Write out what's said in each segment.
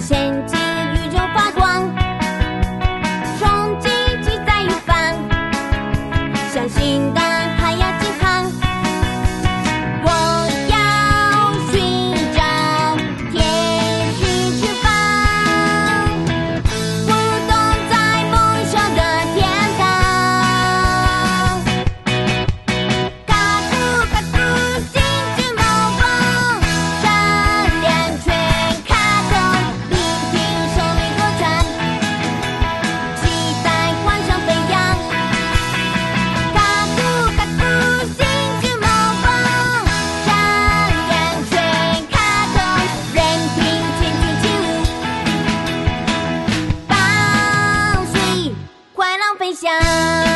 先进想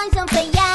幻想飞扬。